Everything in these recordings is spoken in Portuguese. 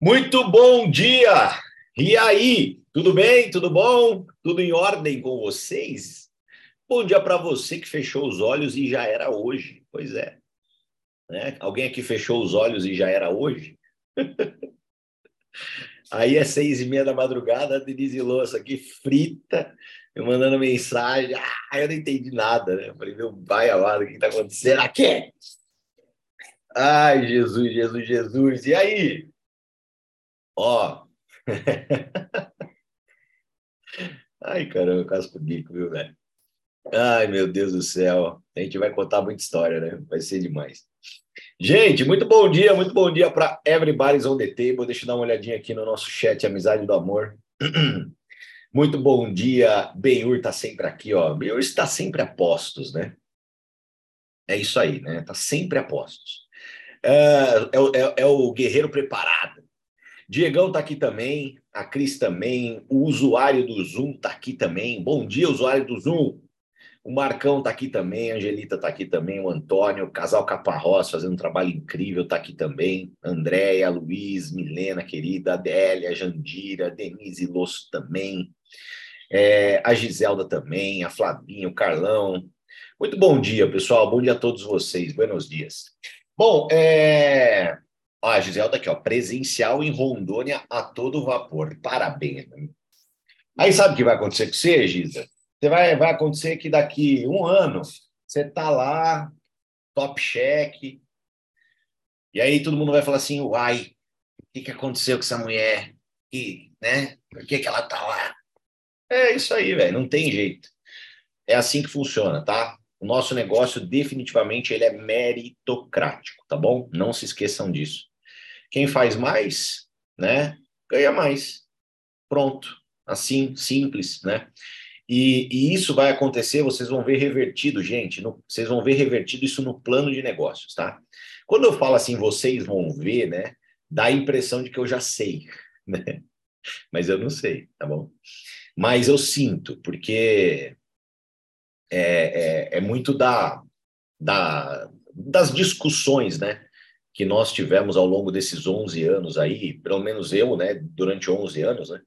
Muito bom dia! E aí, tudo bem? Tudo bom? Tudo em ordem com vocês? Bom dia para você que fechou os olhos e já era hoje. Pois é. Né? Alguém aqui fechou os olhos e já era hoje? aí é seis e meia da madrugada, a Denise Louça aqui frita, me mandando mensagem. Ah, eu não entendi nada, né? Eu falei, meu pai amado, o que está acontecendo aqui? Ai, Jesus, Jesus, Jesus. E aí? Ó. Ai, caramba, casco bico, viu, velho? Ai, meu Deus do céu. A gente vai contar muita história, né? Vai ser demais. Gente, muito bom dia, muito bom dia para Everybody's on the Table. Deixa eu dar uma olhadinha aqui no nosso chat Amizade do Amor. Muito bom dia, Benhur tá sempre aqui, ó. Benhur está sempre a postos, né? É isso aí, né? Tá sempre a postos. É, é, é, é o guerreiro preparado. Diegão tá aqui também, a Cris também, o usuário do Zoom tá aqui também. Bom dia, usuário do Zoom. O Marcão tá aqui também, a Angelita tá aqui também, o Antônio, o Casal Caparrós fazendo um trabalho incrível, tá aqui também. Andréia, Luiz, Milena, querida, Adélia, Jandira, Denise Losso também. É, a Giselda também, a Flavinha, o Carlão. Muito bom dia, pessoal. Bom dia a todos vocês. Buenos dias. Bom, é... Ó, a Giselda aqui, ó, presencial em Rondônia a todo vapor. Parabéns. Aí sabe o que vai acontecer com você, Gisa? Você vai, vai acontecer que daqui um ano você tá lá, top check, e aí todo mundo vai falar assim, uai, o que, que aconteceu com essa mulher? E, né? Por que, que ela tá lá? É isso aí, velho, não tem jeito. É assim que funciona, tá? O nosso negócio definitivamente ele é meritocrático, tá bom? Não se esqueçam disso. Quem faz mais, né, ganha mais. Pronto. Assim, simples, né? E, e, isso vai acontecer, vocês vão ver revertido, gente, no, vocês vão ver revertido isso no plano de negócios, tá? Quando eu falo assim, vocês vão ver, né? Dá a impressão de que eu já sei, né? Mas eu não sei, tá bom? Mas eu sinto, porque é, é, é muito da, da, das discussões, né? Que nós tivemos ao longo desses 11 anos aí, pelo menos eu, né? Durante 11 anos, né?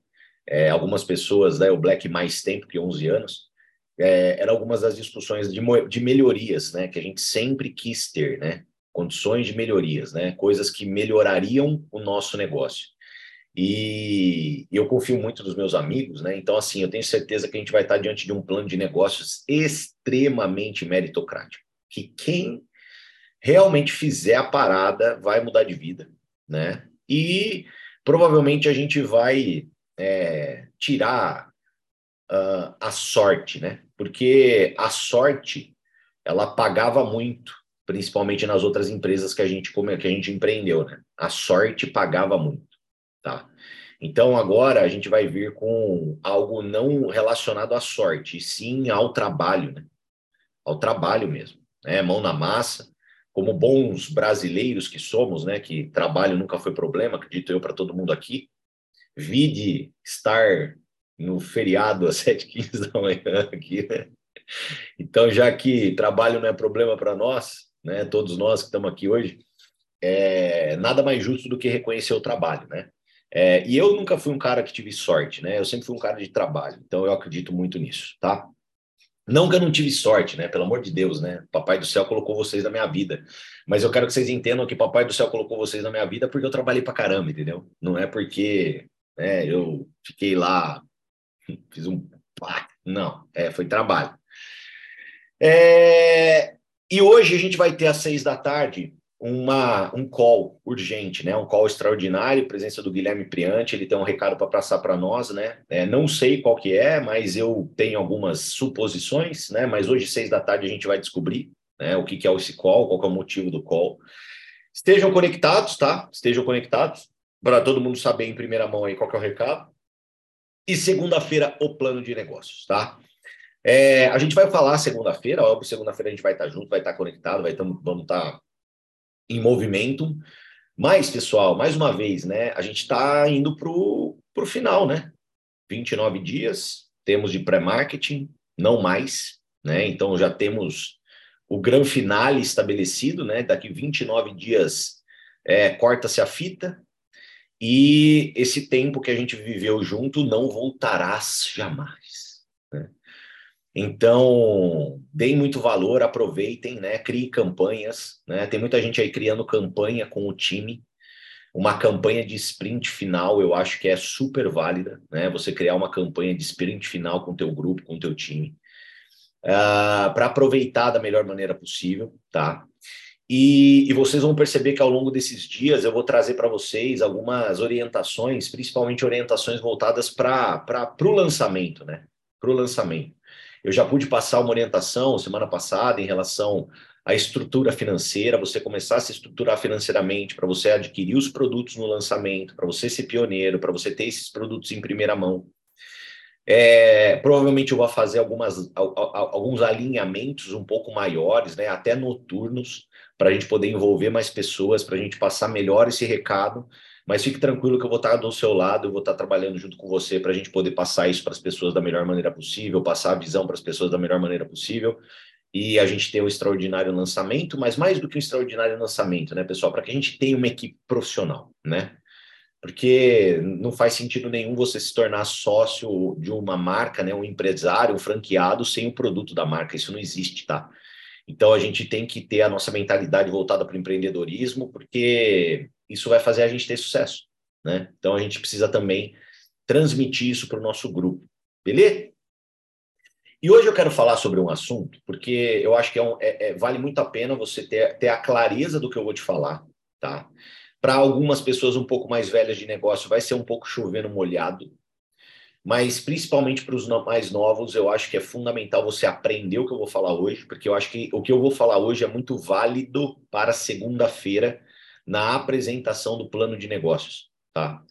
é, algumas pessoas, né, o Black mais tempo que 11 anos, é, eram algumas das discussões de, de melhorias, né, que a gente sempre quis ter, né, condições de melhorias, né, coisas que melhorariam o nosso negócio. E eu confio muito nos meus amigos, né? Então, assim, eu tenho certeza que a gente vai estar diante de um plano de negócios extremamente meritocrático. Que quem realmente fizer a parada vai mudar de vida, né? E provavelmente a gente vai é, tirar uh, a sorte, né? Porque a sorte ela pagava muito, principalmente nas outras empresas que a gente que a gente empreendeu, né? A sorte pagava muito, tá? Então agora a gente vai vir com algo não relacionado à sorte, sim ao trabalho, né? Ao trabalho mesmo, né? Mão na massa, como bons brasileiros que somos, né? Que trabalho nunca foi problema, acredito eu para todo mundo aqui vide estar no feriado às 7h15 da manhã aqui, né? Então, já que trabalho não é problema para nós, né, todos nós que estamos aqui hoje, é nada mais justo do que reconhecer o trabalho, né? É, e eu nunca fui um cara que tive sorte, né? Eu sempre fui um cara de trabalho, então eu acredito muito nisso, tá? Não que eu não tive sorte, né? Pelo amor de Deus, né? Papai do céu colocou vocês na minha vida. Mas eu quero que vocês entendam que Papai do céu colocou vocês na minha vida porque eu trabalhei pra caramba, entendeu? Não é porque né? Eu fiquei lá, fiz um. Não, é, foi trabalho. É, e hoje a gente vai ter às seis da tarde uma, um call urgente, né? Um call extraordinário, presença do Guilherme Priante, ele tem um recado para passar para nós, né? É, não sei qual que é, mas eu tenho algumas suposições, né? Mas hoje, seis da tarde, a gente vai descobrir né, o que, que é esse call, qual é o motivo do call. Estejam conectados, tá? Estejam conectados para todo mundo saber em primeira mão aí qual é o recado. E segunda-feira, o plano de negócios, tá? É, a gente vai falar segunda-feira, óbvio, segunda-feira a gente vai estar junto, vai estar conectado, vai vamos estar em movimento. Mas, pessoal, mais uma vez, né? A gente está indo para o final, né? 29 dias, temos de pré-marketing, não mais, né? Então já temos o grande finale estabelecido, né? Daqui 29 dias é, corta-se a fita, E esse tempo que a gente viveu junto não voltará jamais. Então, deem muito valor, aproveitem, né? Criem campanhas, né? Tem muita gente aí criando campanha com o time. Uma campanha de sprint final, eu acho que é super válida, né? Você criar uma campanha de sprint final com o teu grupo, com o teu time, uh, ah, para aproveitar da melhor maneira possível, tá? E, e, vocês vão perceber que ao longo desses dias eu vou trazer para vocês algumas orientações, principalmente orientações voltadas para o lançamento, né? Para o lançamento. Eu já pude passar uma orientação semana passada em relação à estrutura financeira, você começar a se estruturar financeiramente, para você adquirir os produtos no lançamento, para você ser pioneiro, para você ter esses produtos em primeira mão. É, provavelmente eu vou fazer algumas, alguns alinhamentos um pouco maiores, né, até noturnos, para a gente poder envolver mais pessoas, para a gente passar melhor esse recado. Mas fique tranquilo que eu vou estar do seu lado, eu vou estar trabalhando junto com você para a gente poder passar isso para as pessoas da melhor maneira possível, passar a visão para as pessoas da melhor maneira possível e a gente ter um extraordinário lançamento, mas mais do que um extraordinário lançamento, né, pessoal, para que a gente tenha uma equipe profissional, né? Porque não faz sentido nenhum você se tornar sócio de uma marca, né, um empresário, um franqueado sem o produto da marca, isso não existe, tá? Então, a gente tem que ter a nossa mentalidade voltada para o empreendedorismo, porque isso vai fazer a gente ter sucesso. Né? Então, a gente precisa também transmitir isso para o nosso grupo. Beleza? E hoje eu quero falar sobre um assunto, porque eu acho que é um, é, é, vale muito a pena você ter, ter a clareza do que eu vou te falar. Tá? Para algumas pessoas um pouco mais velhas de negócio, vai ser um pouco chovendo molhado, mas principalmente para os mais novos, eu acho que é fundamental você aprender o que eu vou falar hoje, porque eu acho que o que eu vou falar hoje é muito válido para segunda-feira na apresentação do plano de negócios, tá?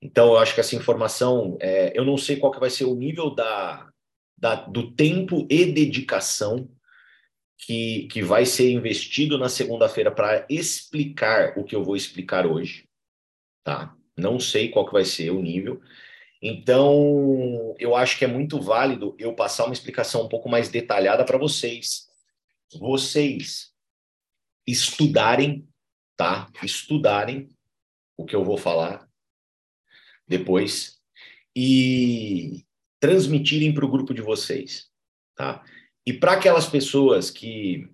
Então, eu acho que essa informação, é, eu não sei qual que vai ser o nível da, da, do tempo e dedicação que, que vai ser investido na segunda-feira para explicar o que eu vou explicar hoje, tá? Não sei qual que vai ser o nível, então, eu acho que é muito válido eu passar uma explicação um pouco mais detalhada para vocês. Vocês estudarem, tá? Estudarem o que eu vou falar depois e transmitirem para o grupo de vocês, tá? E para aquelas pessoas que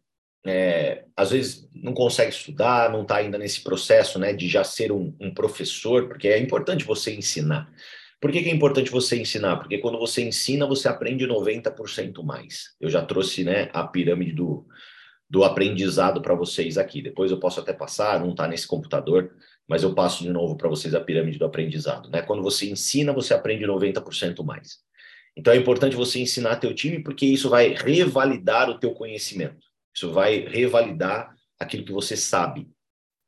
é, às vezes não conseguem estudar, não está ainda nesse processo, né, de já ser um, um professor, porque é importante você ensinar. Por que, que, é importante você ensinar? Porque quando você ensina, você aprende 90% mais. Eu já trouxe né, a pirâmide do, do aprendizado para vocês aqui. Depois eu posso até passar, não está nesse computador, mas eu passo de novo para vocês a pirâmide do aprendizado. Né? Quando você ensina, você aprende 90% mais. Então é importante você ensinar teu time, porque isso vai revalidar o teu conhecimento. Isso vai revalidar aquilo que você sabe,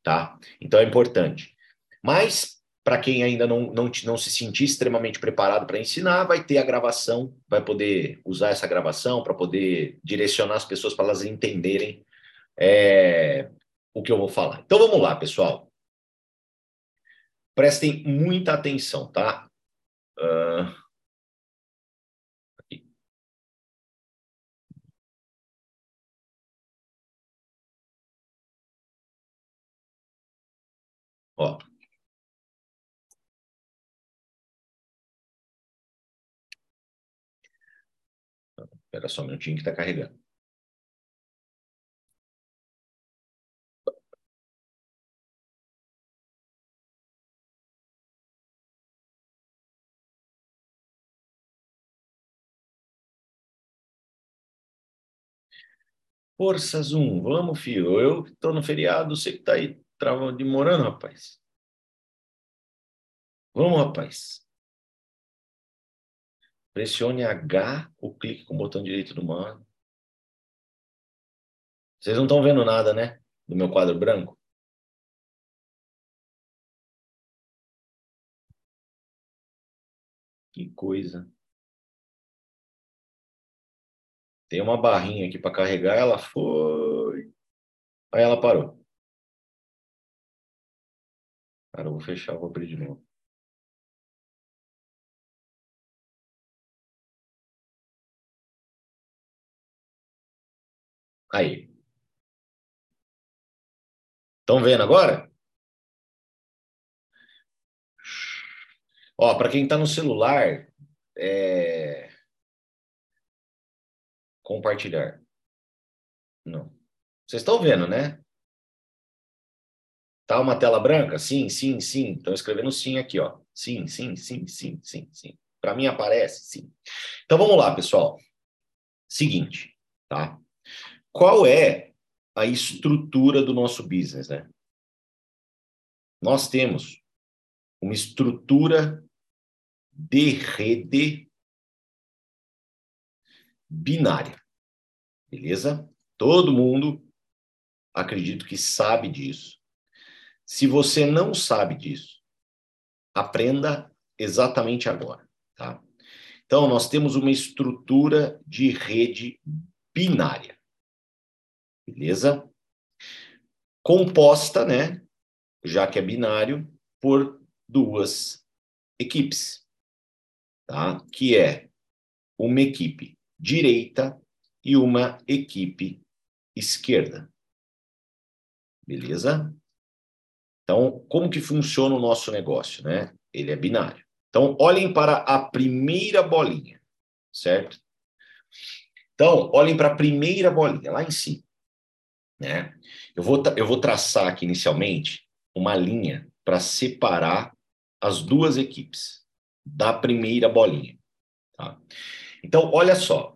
tá? Então é importante. Mas para quem ainda não, não, não se sentir extremamente preparado para ensinar, vai ter a gravação, vai poder usar essa gravação para poder direcionar as pessoas para elas entenderem é, o que eu vou falar. Então vamos lá, pessoal. Prestem muita atenção, tá? Uh... Ó. Espera só um minutinho que está carregando. Força Zoom, vamos, filho. Eu estou no feriado, você que está aí trava demorando, rapaz. Vamos, rapaz. Pressione H ou clique com o botão direito do mouse. Vocês não estão vendo nada, né? Do meu quadro branco? Que coisa. Tem uma barrinha aqui para carregar, ela foi. Aí ela parou. Cara, eu vou fechar, vou abrir de novo. Aí. Estão vendo agora? Ó, para quem está no celular, é... compartilhar. Não. Vocês estão vendo, né? Tá uma tela branca? Sim, sim, sim. Estão escrevendo sim aqui, ó. Sim, sim, sim, sim, sim, sim. Para mim aparece, sim. Então vamos lá, pessoal. Seguinte, tá? Qual é a estrutura do nosso business, né? Nós temos uma estrutura de rede binária. Beleza? Todo mundo, acredito que sabe disso. Se você não sabe disso, aprenda exatamente agora, tá? Então, nós temos uma estrutura de rede binária. Beleza? Composta, né? Já que é binário, por duas equipes, tá? Que é uma equipe direita e uma equipe esquerda. Beleza? Então, como que funciona o nosso negócio, né? Ele é binário. Então, olhem para a primeira bolinha, certo? Então, olhem para a primeira bolinha, lá em cima. Né? Eu, vou, eu vou traçar aqui inicialmente uma linha para separar as duas equipes da primeira bolinha. Tá? Então, olha só.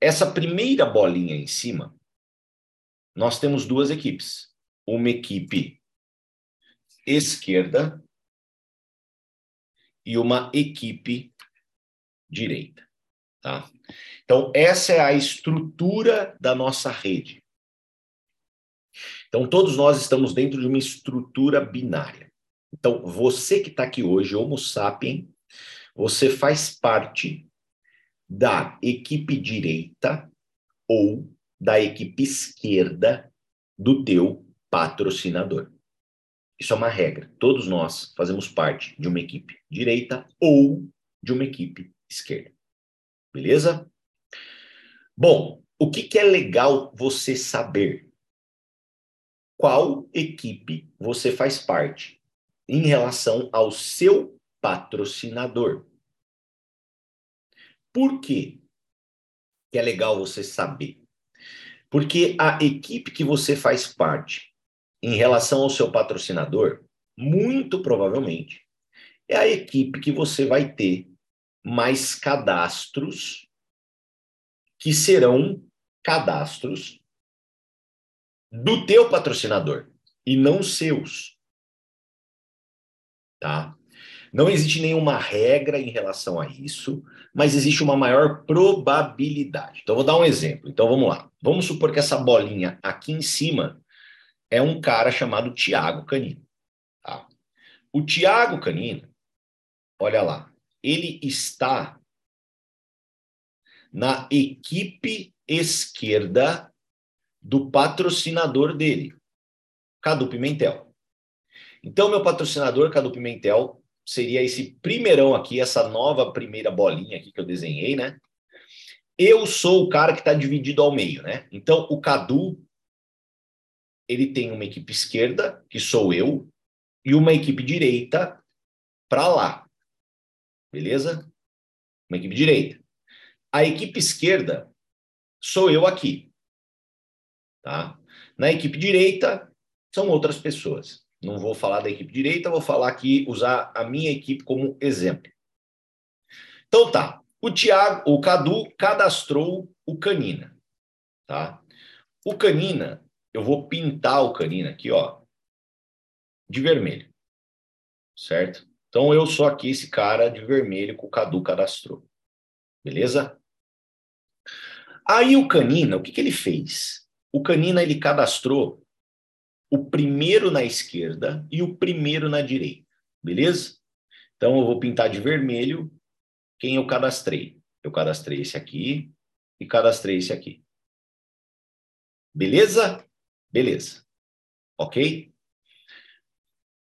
Essa primeira bolinha em cima, nós temos duas equipes. Uma equipe esquerda e uma equipe direita. Tá? Então, essa é a estrutura da nossa rede. Então, todos nós estamos dentro de uma estrutura binária. Então, você que está aqui hoje, Homo sapien, você faz parte da equipe direita ou da equipe esquerda do teu patrocinador. Isso é uma regra. Todos nós fazemos parte de uma equipe direita ou de uma equipe esquerda. Beleza? Bom, o que, que é legal você saber? Qual equipe você faz parte em relação ao seu patrocinador? Por quê? Que é legal você saber. Porque a equipe que você faz parte em relação ao seu patrocinador, muito provavelmente, é a equipe que você vai ter mais cadastros que serão cadastros do teu patrocinador e não seus. Tá? Não existe nenhuma regra em relação a isso, mas existe uma maior probabilidade. Então, vou dar um exemplo. Então, vamos lá. Vamos supor que essa bolinha aqui em cima é um cara chamado Tiago Canino. Tá? O Tiago Canino, olha lá, ele está na equipe esquerda do patrocinador dele, Cadu Pimentel. Então, meu patrocinador, Cadu Pimentel, seria esse primeirão aqui, essa nova primeira bolinha aqui que eu desenhei, né? Eu sou o cara que está dividido ao meio, né? Então, o Cadu ele tem uma equipe esquerda, que sou eu, e uma equipe direita para lá. Beleza? Uma equipe direita. A equipe esquerda sou eu aqui. Tá? Na equipe direita são outras pessoas. Não vou falar da equipe direita, vou falar aqui, usar a minha equipe como exemplo. Então tá. O Tiago, o Cadu cadastrou o Canina, tá? O Canina eu vou pintar o canino aqui, ó, de vermelho. Certo? Então eu sou aqui esse cara de vermelho que o Cadu cadastrou. Beleza? Aí o Canina, o que, que ele fez? O Canina ele cadastrou o primeiro na esquerda e o primeiro na direita. Beleza? Então eu vou pintar de vermelho quem eu cadastrei. Eu cadastrei esse aqui e cadastrei esse aqui. Beleza? Beleza. Ok?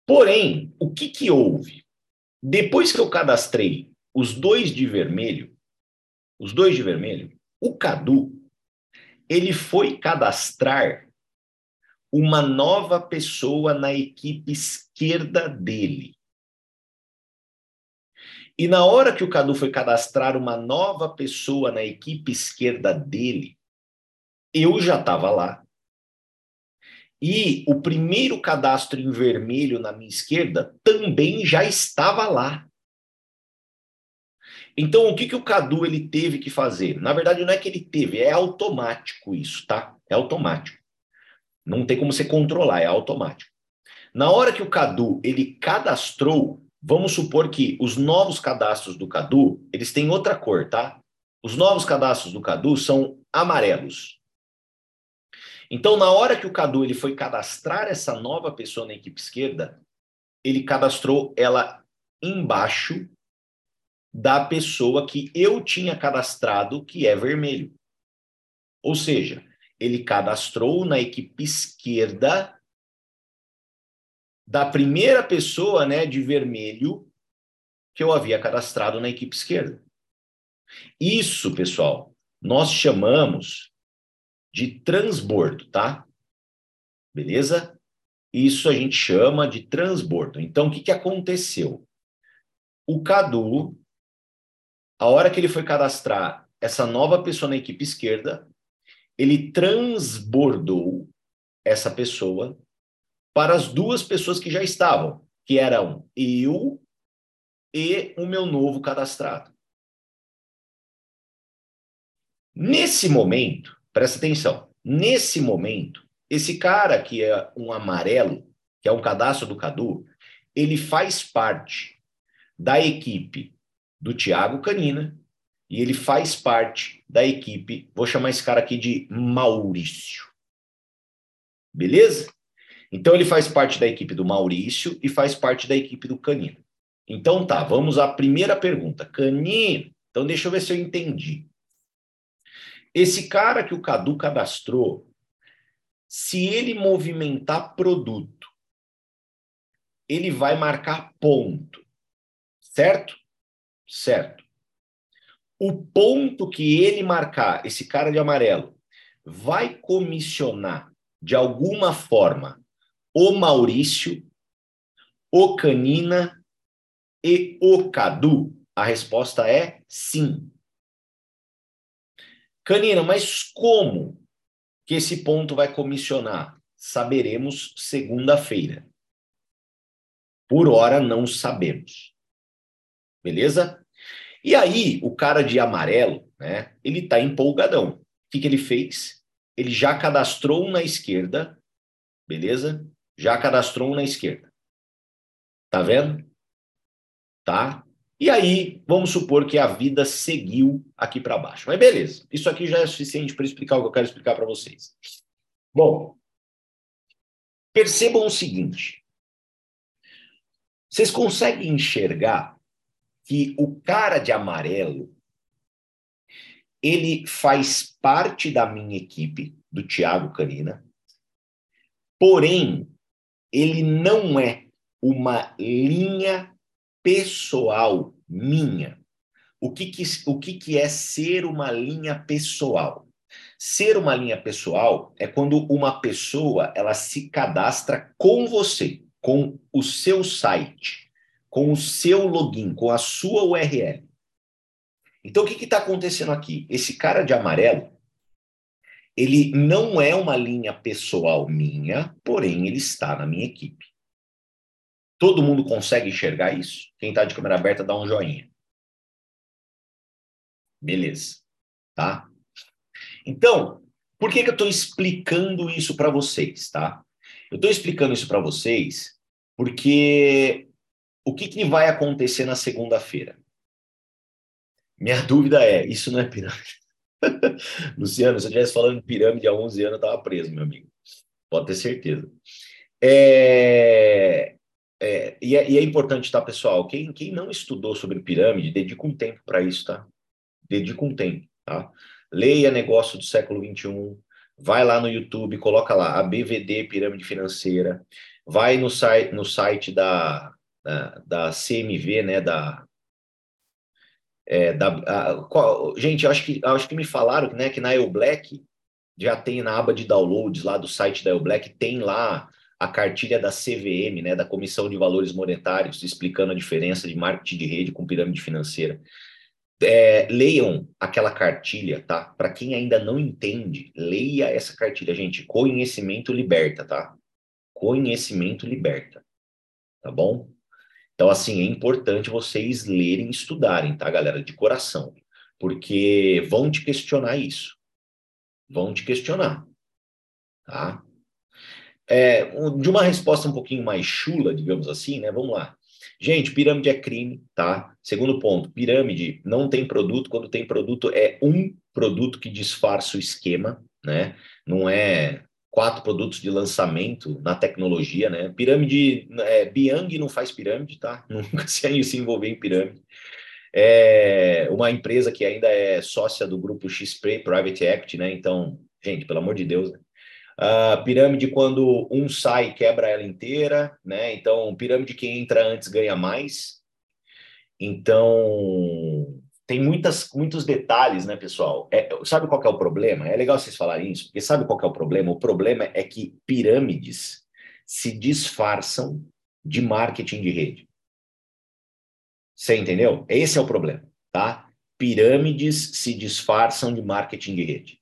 Porém, o que, que houve? Depois que eu cadastrei os dois de vermelho, os dois de vermelho, o Cadu, ele foi cadastrar uma nova pessoa na equipe esquerda dele. E na hora que o Cadu foi cadastrar uma nova pessoa na equipe esquerda dele, eu já estava lá. E o primeiro cadastro em vermelho na minha esquerda também já estava lá. Então, o que, que o Cadu ele teve que fazer? Na verdade, não é que ele teve, é automático isso, tá? É automático. Não tem como você controlar, é automático. Na hora que o Cadu ele cadastrou, vamos supor que os novos cadastros do Cadu, eles têm outra cor, tá? Os novos cadastros do Cadu são amarelos. Então, na hora que o Cadu ele foi cadastrar essa nova pessoa na equipe esquerda, ele cadastrou ela embaixo da pessoa que eu tinha cadastrado, que é vermelho. Ou seja, ele cadastrou na equipe esquerda da primeira pessoa, né, de vermelho que eu havia cadastrado na equipe esquerda. Isso, pessoal, nós chamamos de transbordo, tá? Beleza? Isso a gente chama de transbordo. Então, o que, que aconteceu? O Cadu a hora que ele foi cadastrar essa nova pessoa na equipe esquerda, ele transbordou essa pessoa para as duas pessoas que já estavam, que eram eu e o meu novo cadastrado. Nesse momento, presta atenção, nesse momento, esse cara que é um amarelo, que é um cadastro do Cadu, ele faz parte da equipe do Thiago Canina e ele faz parte da equipe, vou chamar esse cara aqui de Maurício. Beleza? Então ele faz parte da equipe do Maurício e faz parte da equipe do Canino. Então tá, vamos à primeira pergunta. Canino, então deixa eu ver se eu entendi. Esse cara que o Cadu cadastrou, se ele movimentar produto, ele vai marcar ponto, certo? Certo? O ponto que ele marcar, esse cara de amarelo, vai comissionar de alguma forma o Maurício, o Canina e o Cadu? A resposta é sim. Canina, mas como que esse ponto vai comissionar? Saberemos segunda-feira. Por hora, não sabemos. Beleza? E aí, o cara de amarelo, né? Ele tá empolgadão. O que, que ele fez? Ele já cadastrou um na esquerda, beleza? Já cadastrou um na esquerda. Tá vendo? Tá? E aí, vamos supor que a vida seguiu aqui para baixo. Mas beleza, isso aqui já é suficiente para explicar o que eu quero explicar para vocês. Bom, percebam o seguinte: vocês conseguem enxergar que o cara de amarelo ele faz parte da minha equipe, do Thiago Canina, porém, ele não é uma linha pessoal minha. O que, que, o que, que é ser uma linha pessoal? Ser uma linha pessoal é quando uma pessoa ela se cadastra com você, com o seu site com o seu login, com a sua URL. Então, o que está acontecendo aqui? Esse cara de amarelo, ele não é uma linha pessoal minha, porém ele está na minha equipe. Todo mundo consegue enxergar isso? Quem está de câmera aberta, dá um joinha. Beleza. Tá? Então, por que, que eu estou explicando isso para vocês, tá? Eu estou explicando isso para vocês porque o que, que vai acontecer na segunda-feira? Minha dúvida é: isso não é pirâmide? Luciano, se eu estivesse falando de pirâmide há 11 anos, eu estava preso, meu amigo. Pode ter certeza. É, é, e, é, e, é, importante, tá, pessoal? Quem, quem não estudou sobre pirâmide, dedica um tempo para isso, tá? Dedica um tempo, tá? Leia Negócio do Século XXI, vai lá no YouTube, coloca lá a BVD Pirâmide Financeira, vai no site, no site da, da, da CMV, né, da, é, da a, qual, gente, acho que acho que me falaram né, que na El Black já tem na aba de downloads lá do site da El Black tem lá a cartilha da CVM, né, da Comissão de Valores Monetários, explicando a diferença de marketing de rede com pirâmide financeira. É, leiam aquela cartilha, tá? Para quem ainda não entende, leia essa cartilha, gente. Conhecimento liberta, tá? Conhecimento liberta, tá bom? Então, assim, é importante vocês lerem e estudarem, tá, galera? De coração. Porque vão te questionar isso. Vão te questionar, tá? É, de uma resposta um pouquinho mais chula, digamos assim, né? Vamos lá. Gente, pirâmide é crime, tá? Segundo ponto, pirâmide não tem produto, quando tem produto é um produto que disfarça o esquema, né? Não é quatro produtos de lançamento na tecnologia, né? Pirâmide, é, Biang não faz pirâmide, tá? Nunca se, se envolver em pirâmide. É uma empresa que ainda é sócia do grupo XP Private Equity, né? Então, gente, pelo amor de Deus, né? Uh, pirâmide, quando um sai, quebra ela inteira, né? Então, pirâmide, quem entra antes ganha mais. Então, tem muitas, muitos detalhes, né, pessoal? É, sabe qual é o problema? É legal vocês falarem isso, porque sabe qual é o problema? O problema é que pirâmides se disfarçam de marketing de rede. Você entendeu? Esse é o problema, tá? Pirâmides se disfarçam de marketing de rede.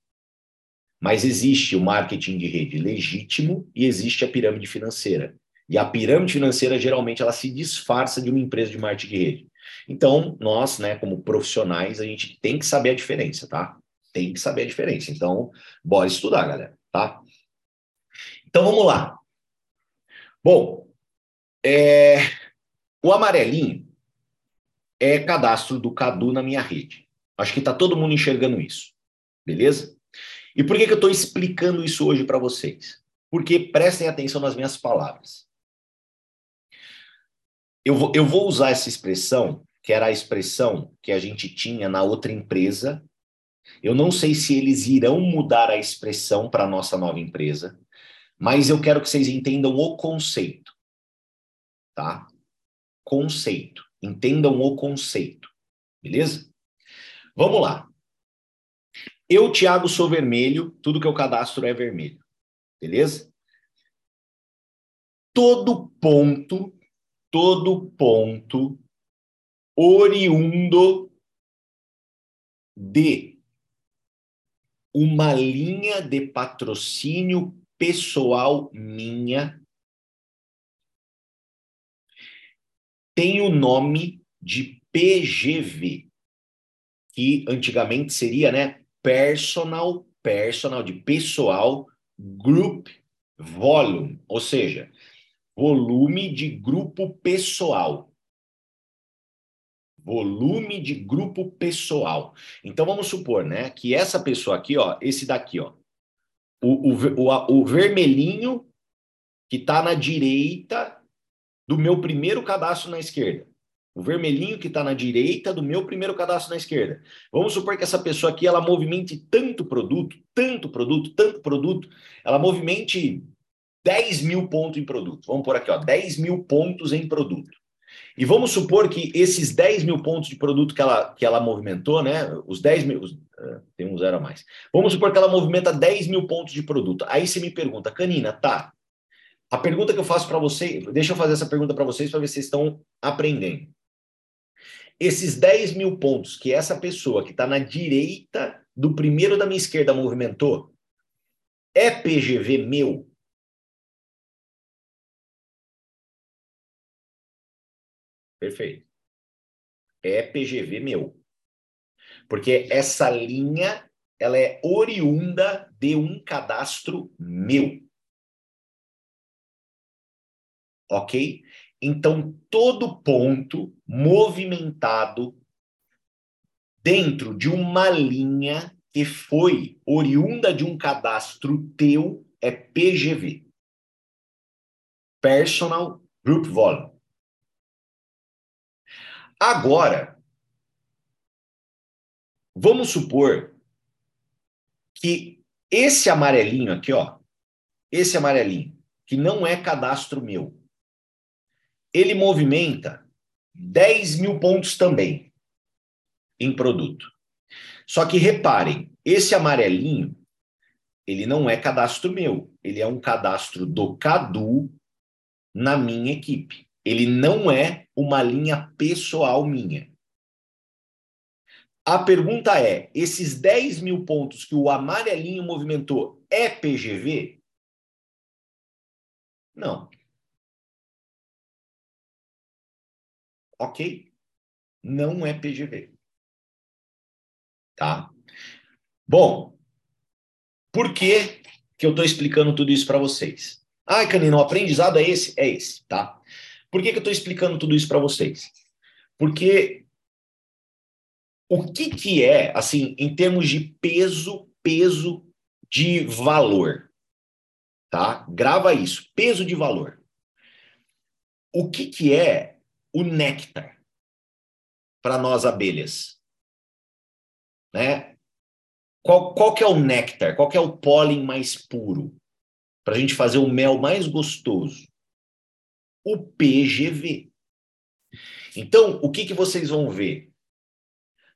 Mas existe o marketing de rede legítimo e existe a pirâmide financeira. E a pirâmide financeira, geralmente, ela se disfarça de uma empresa de marketing de rede. Então, nós, né, como profissionais, a gente tem que saber a diferença, tá? Tem que saber a diferença. Então, bora estudar, galera, tá? Então, vamos lá. Bom, é... o amarelinho é cadastro do Cadu na minha rede. Acho que está todo mundo enxergando isso, beleza? E por que, que eu estou explicando isso hoje para vocês? Porque prestem atenção nas minhas palavras. Eu vou, eu vou usar essa expressão, que era a expressão que a gente tinha na outra empresa. Eu não sei se eles irão mudar a expressão para a nossa nova empresa, mas eu quero que vocês entendam o conceito. Tá? Conceito. Entendam o conceito. Beleza? Vamos lá. Eu, Thiago, sou vermelho, tudo que eu cadastro é vermelho. Beleza? Todo ponto, todo ponto oriundo de uma linha de patrocínio pessoal minha. Tem o nome de PGV, que antigamente seria, né, personal, personal de pessoal, group volume, ou seja, volume de grupo pessoal. Volume de grupo pessoal. Então vamos supor, né, que essa pessoa aqui, ó, esse daqui, ó, o, o, o, o vermelhinho que está na direita do meu primeiro cadastro na esquerda. O vermelhinho que está na direita do meu primeiro cadastro na esquerda. Vamos supor que essa pessoa aqui ela movimente tanto produto, tanto produto, tanto produto, ela movimente 10 mil pontos em produto. Vamos por aqui, ó, 10 mil pontos em produto. E vamos supor que esses 10 mil pontos de produto que ela, que ela movimentou, né? Os 10 mil. Os, uh, tem um zero a mais. Vamos supor que ela movimenta 10 mil pontos de produto. Aí você me pergunta, Canina, tá. A pergunta que eu faço para vocês, deixa eu fazer essa pergunta para vocês para ver se vocês estão aprendendo. Esses 10 mil pontos que essa pessoa que está na direita do primeiro da minha esquerda movimentou, é PGV meu? Perfeito. É PGV meu. Porque essa linha ela é oriunda de um cadastro meu. Ok? Então, todo ponto movimentado dentro de uma linha que foi oriunda de um cadastro teu é PGV. Personal Group Volume. Agora, vamos supor que esse amarelinho aqui, ó, esse amarelinho, que não é cadastro meu, ele movimenta 10 mil pontos também em produto. Só que reparem, esse amarelinho, ele não é cadastro meu. ele é um cadastro do Cadu na minha equipe. Ele não é uma linha pessoal minha. A pergunta é: esses 10 mil pontos que o amarelinho movimentou é PGV? Não. Ok? Não é PGV. Tá? Bom, por que, que eu estou explicando tudo isso para vocês? Ai, Canino, o aprendizado é esse? É esse, tá? Por que, que eu estou explicando tudo isso para vocês? Porque o que, que é, assim, em termos de peso, peso de valor, tá? Grava isso, peso de valor. O que, que é o néctar para nós abelhas? Né? Qual, qual que é o néctar? Qual que é o pólen mais puro? Para a gente fazer o mel mais gostoso? O PGV. Então, o que, que vocês vão ver?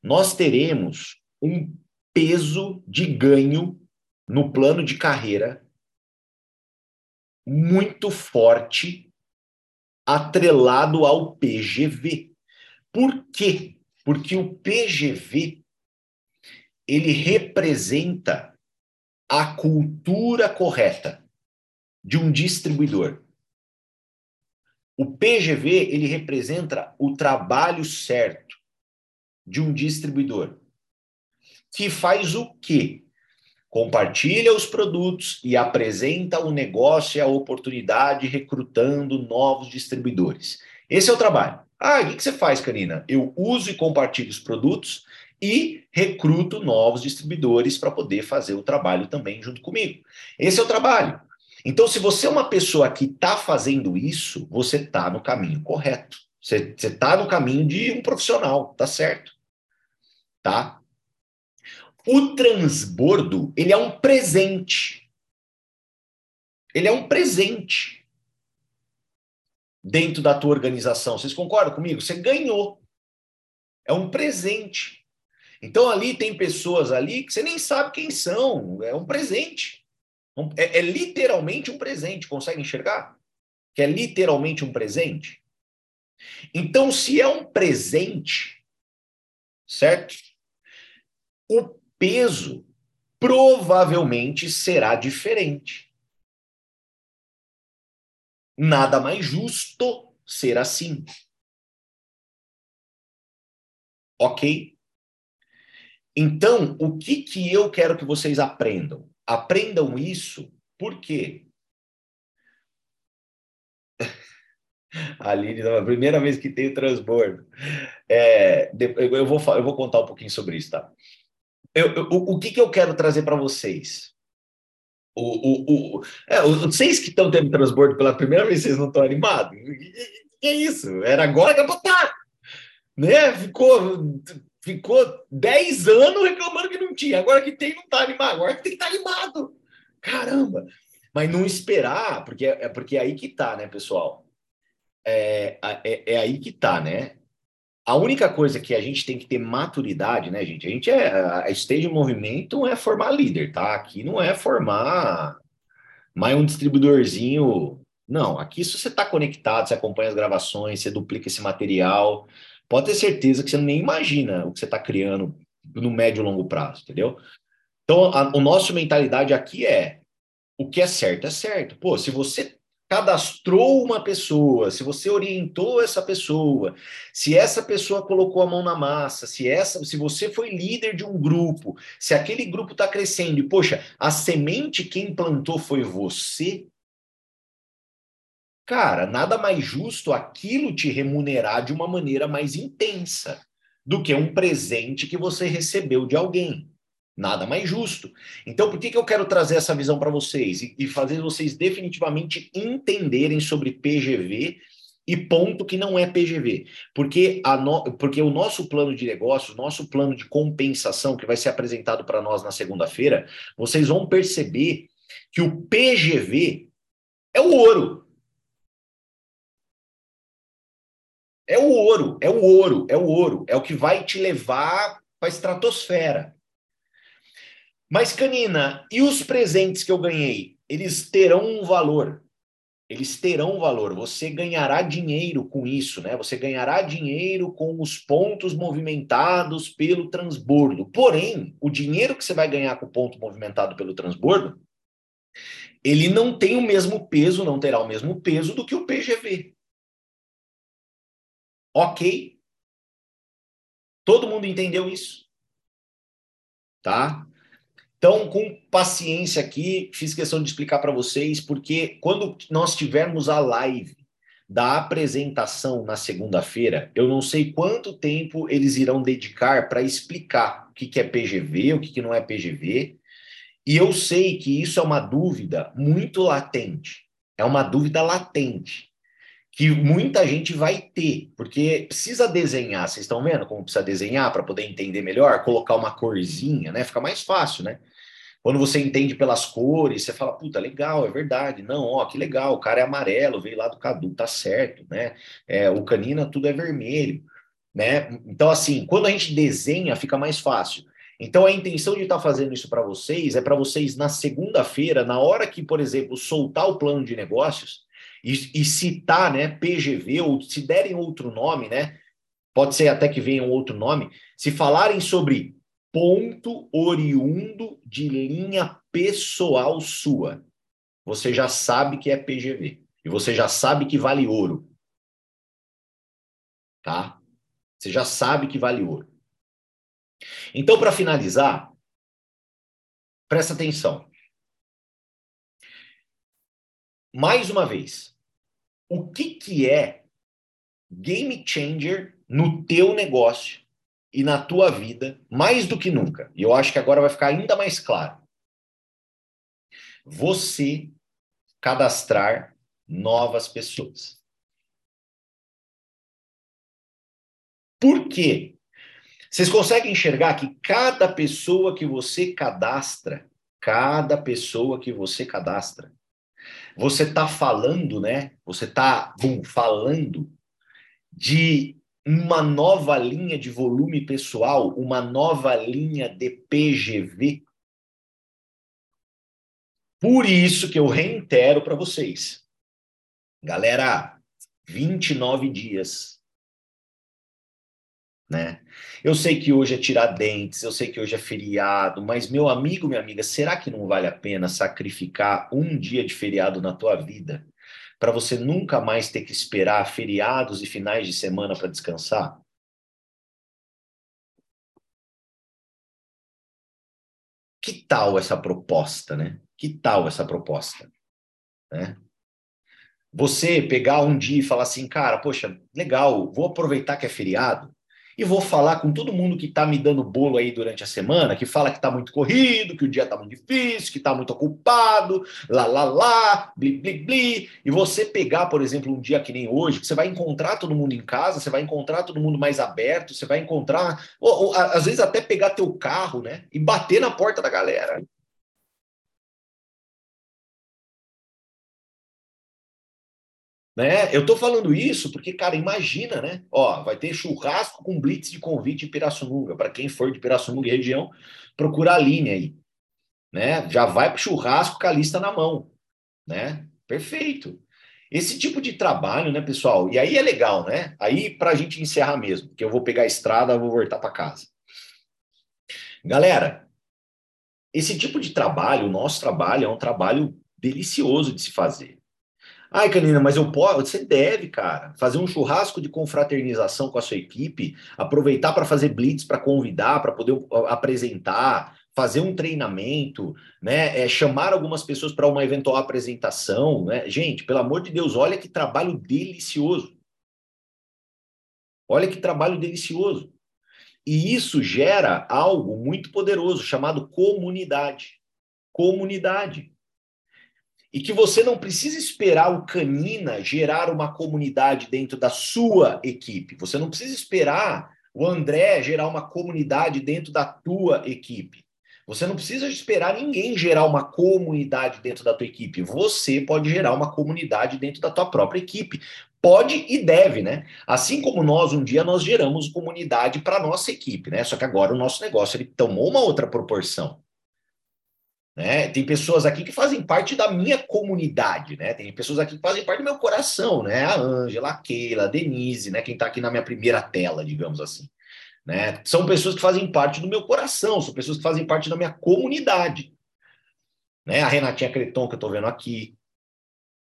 Nós teremos um peso de ganho no plano de carreira muito forte atrelado ao PGV. Por quê? Porque o PGV ele representa a cultura correta de um distribuidor. O PGV ele representa o trabalho certo de um distribuidor que faz o quê? Compartilha os produtos e apresenta o negócio e a oportunidade recrutando novos distribuidores. Esse é o trabalho. Ah, o que você faz, Canina? Eu uso e compartilho os produtos e recruto novos distribuidores para poder fazer o trabalho também junto comigo. Esse é o trabalho. Então, se você é uma pessoa que está fazendo isso, você está no caminho correto. Você está no caminho de um profissional, tá certo? Tá? O transbordo, ele é um presente. Ele é um presente dentro da tua organização. Vocês concordam comigo? Você ganhou. É um presente. Então ali tem pessoas ali que você nem sabe quem são. É um presente. É, é literalmente um presente. Consegue enxergar? Que é literalmente um presente. Então, se é um presente, certo? O peso provavelmente será diferente. Nada mais justo ser assim. Ok? Então, o que, que eu quero que vocês aprendam? Aprendam isso, por quê? Aline, é a primeira vez que tem o transbordo. É, eu, vou, eu vou contar um pouquinho sobre isso, tá? eu, eu, o, o que, que eu quero trazer para vocês? O, o, o, é, vocês que estão tendo transbordo pela primeira vez, vocês não estão animados? Que é isso? Era agora que eu botar! Né? Ficou, ficou 10 anos reclamando que não tinha. Agora que tem, não está animado. Agora que tem que estar tá animado. Caramba! Mas não esperar, porque é, é porque é aí que tá, né, pessoal? É, é, é aí que tá, né? A única coisa que a gente tem que ter maturidade, né, gente? A gente é. A Stage Movimento é formar líder, tá? Aqui não é formar mais um distribuidorzinho. Não, aqui se você está conectado, você acompanha as gravações, você duplica esse material, pode ter certeza que você nem imagina o que você está criando no médio e longo prazo, entendeu? Então, a, o nosso mentalidade aqui é o que é certo é certo. Pô, se você cadastrou uma pessoa, se você orientou essa pessoa, se essa pessoa colocou a mão na massa, se essa, se você foi líder de um grupo, se aquele grupo está crescendo e poxa, a semente quem plantou foi você, cara, nada mais justo aquilo te remunerar de uma maneira mais intensa do que um presente que você recebeu de alguém. Nada mais justo. Então, por que, que eu quero trazer essa visão para vocês e, e fazer vocês definitivamente entenderem sobre PGV e ponto que não é PGV? Porque, a no, porque o nosso plano de negócios, nosso plano de compensação, que vai ser apresentado para nós na segunda-feira, vocês vão perceber que o PGV é o ouro. É o ouro, é o ouro, é o ouro, é o que vai te levar para a estratosfera. Mas, Canina, e os presentes que eu ganhei? eles terão um valor. Eles terão valor. Você ganhará dinheiro com isso, né? Você ganhará dinheiro com os pontos movimentados pelo transbordo. Porém, o dinheiro que você vai ganhar com o ponto movimentado pelo transbordo, ele não tem o mesmo peso, não terá o mesmo peso do que o PGV. Ok? Todo mundo entendeu isso? Tá? Então, com paciência aqui, fiz questão de explicar para vocês, porque quando nós tivermos a live da apresentação na segunda-feira, eu não sei quanto tempo eles irão dedicar para explicar o que, é PGV, o que não é PGV. E eu sei que isso é uma dúvida muito latente. É uma dúvida latente que muita gente vai ter, porque precisa desenhar. Vocês estão vendo como precisa desenhar para poder entender melhor? Colocar uma corzinha, né? Fica mais fácil, né? Quando você entende pelas cores, você fala, puta, legal, é verdade. Não, ó, que legal, o cara é amarelo, veio lá do Cadu, tá certo, né? É, o canina, tudo é vermelho, né? Então, assim, quando a gente desenha, fica mais fácil. Então, a intenção de estar tá fazendo isso para vocês é para vocês, na segunda-feira, na hora que, por exemplo, soltar o plano de negócios, e, e citar, né, PGV, ou se derem outro nome, né, pode ser até que venha um outro nome, se falarem sobre ponto oriundo de linha pessoal sua, você já sabe que é PGV. E você já sabe que vale ouro. Tá? Você já sabe que vale ouro. Então, para finalizar, presta atenção. Mais uma vez, o que, que é game changer no teu negócio e na tua vida, mais do que nunca. E eu acho que agora vai ficar ainda mais claro. Você cadastrar novas pessoas. Por quê? Vocês conseguem enxergar que cada pessoa que você cadastra, cada pessoa que você cadastra, você está falando, né? Você está falando de uma nova linha de volume pessoal, uma nova linha de PGV. Por isso que eu reitero para vocês. Galera, 29 dias né? Eu sei que hoje é Tiradentes, eu sei que hoje é feriado, mas meu amigo, minha amiga, será que não vale a pena sacrificar um dia de feriado na tua vida para você nunca mais ter que esperar feriados e finais de semana para descansar? Que tal essa proposta, né? Que tal essa proposta, né? Você pegar um dia e falar assim, cara, poxa, legal, vou aproveitar que é feriado, e vou falar com todo mundo que está me dando bolo aí durante a semana, que fala que está muito corrido, que o dia está muito difícil, que está muito ocupado, lá, lá, lá, bli, bli, bli. E você pegar, por exemplo, um dia que nem hoje, que você vai encontrar todo mundo em casa, você vai encontrar todo mundo mais aberto, você vai encontrar, ou, ou às vezes até pegar teu carro, né, e bater na porta da galera. Né? Eu estou falando isso porque, cara, imagina, né? Ó, vai ter churrasco com blitz de convite em Pirassununga. Para quem for de Pirassununga e região, procura a linha aí. Né? Já vai para churrasco com a lista na mão. Né? Perfeito. Esse tipo de trabalho, né, pessoal? E aí é legal, né? Aí para a gente encerrar mesmo, que eu vou pegar a estrada, vou voltar para casa. Galera, esse tipo de trabalho, o nosso trabalho, é um trabalho delicioso de se fazer. Ai, Canina, mas eu posso. Você deve, cara, fazer um churrasco de confraternização com a sua equipe, aproveitar para fazer blitz, para convidar, para poder apresentar, fazer um treinamento, né? É, chamar algumas pessoas para uma eventual apresentação, né? Gente, pelo amor de Deus, olha que trabalho delicioso. Olha que trabalho delicioso. E isso gera algo muito poderoso chamado comunidade. Comunidade e que você não precisa esperar o Canina gerar uma comunidade dentro da sua equipe. Você não precisa esperar o André gerar uma comunidade dentro da tua equipe. Você não precisa esperar ninguém gerar uma comunidade dentro da tua equipe. Você pode gerar uma comunidade dentro da tua própria equipe. Pode e deve, né? Assim como nós um dia nós geramos comunidade para nossa equipe, né? Só que agora o nosso negócio ele tomou uma outra proporção. Né? Tem pessoas aqui que fazem parte da minha comunidade, né? Tem pessoas aqui que fazem parte do meu coração, né? A Ângela, a Keila, a Denise, né? Quem está aqui na minha primeira tela, digamos assim. Né? São pessoas que fazem parte do meu coração, são pessoas que fazem parte da minha comunidade. Né? A Renatinha Creton, que eu estou vendo aqui,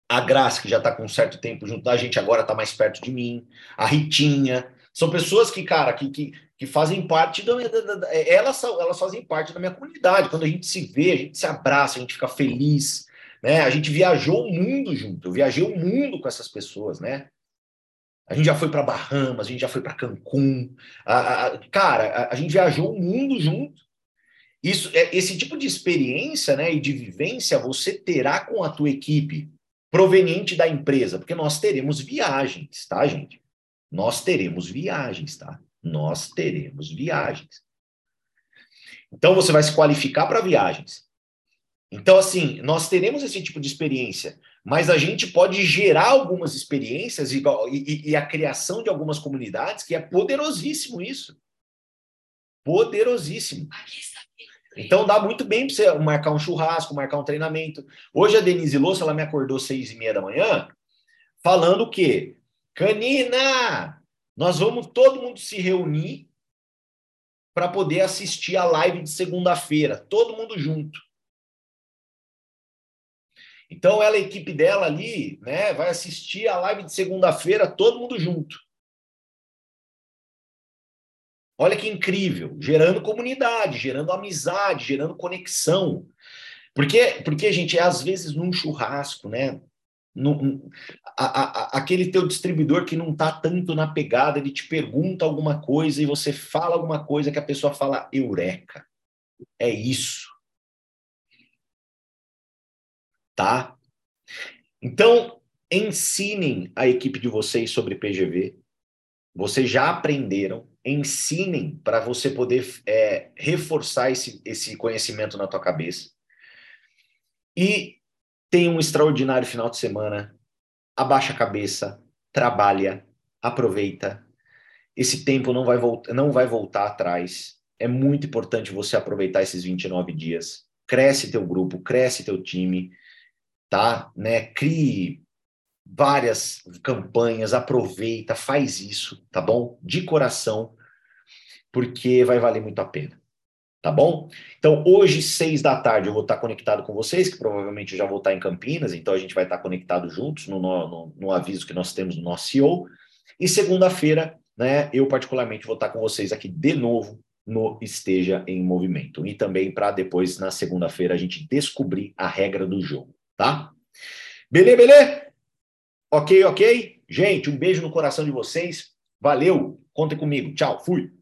a Graça, que já está com um certo tempo junto da gente, agora está mais perto de mim, a Ritinha, são pessoas que, cara, que, que, que fazem parte da, da, da, elas, elas fazem parte da minha comunidade. Quando a gente se vê, a gente se abraça, a gente fica feliz, né? A gente viajou o mundo junto. Eu viajei o mundo com essas pessoas, né? A gente já foi para Bahamas, a gente já foi para Cancún. A, a, cara, a, a, gente viajou o mundo junto. Isso, é, esse tipo de experiência, né, e de vivência você terá com a tua equipe proveniente da empresa, porque nós teremos viagens, tá, gente? Nós teremos viagens, tá? Nós teremos viagens. Então você vai se qualificar para viagens. Então, assim, nós teremos esse tipo de experiência, mas a gente pode gerar algumas experiências e, e, e a criação de algumas comunidades, que é poderosíssimo isso. Poderosíssimo. Então dá muito bem para você marcar um churrasco, marcar um treinamento. Hoje a Denise Louça, ela me acordou seis e meia da manhã, falando o quê? Canina, nós vamos todo mundo se reunir para poder assistir a live de segunda-feira, todo mundo junto. Então ela, a equipe dela ali, né, vai assistir a live de segunda-feira, todo mundo junto. Olha que incrível, gerando comunidade, gerando amizade, gerando conexão. Porque, porque gente, é às vezes num churrasco, né? No, a, a, aquele teu distribuidor que não está tanto na pegada, ele te pergunta alguma coisa e você fala alguma coisa que a pessoa fala, eureka. É isso. Tá? Então, ensinem a equipe de vocês sobre PGV. Vocês já aprenderam. Ensinem para você poder é, reforçar esse, esse conhecimento na tua cabeça. E tem um extraordinário final de semana. Abaixa a cabeça, trabalha, aproveita. Esse tempo não vai, voltar, não vai voltar atrás. É muito importante você aproveitar esses 29 dias. Cresce teu grupo, cresce teu time, tá? Né? Crie várias campanhas, aproveita, faz isso, tá bom? De coração, porque vai valer muito a pena tá bom? Então, hoje, seis da tarde, eu vou estar conectado com vocês, que provavelmente eu já vou estar em Campinas, então a gente vai estar conectado juntos no, no, no aviso que nós temos no nosso CEO. E segunda-feira, né, eu particularmente vou estar com vocês aqui de novo no Esteja em Movimento. E também para depois, na segunda-feira, a gente descobrir a regra do jogo, tá? Beleza, beleza? Ok, ok? Gente, um beijo no coração de vocês. Valeu, contem comigo. Tchau, fui.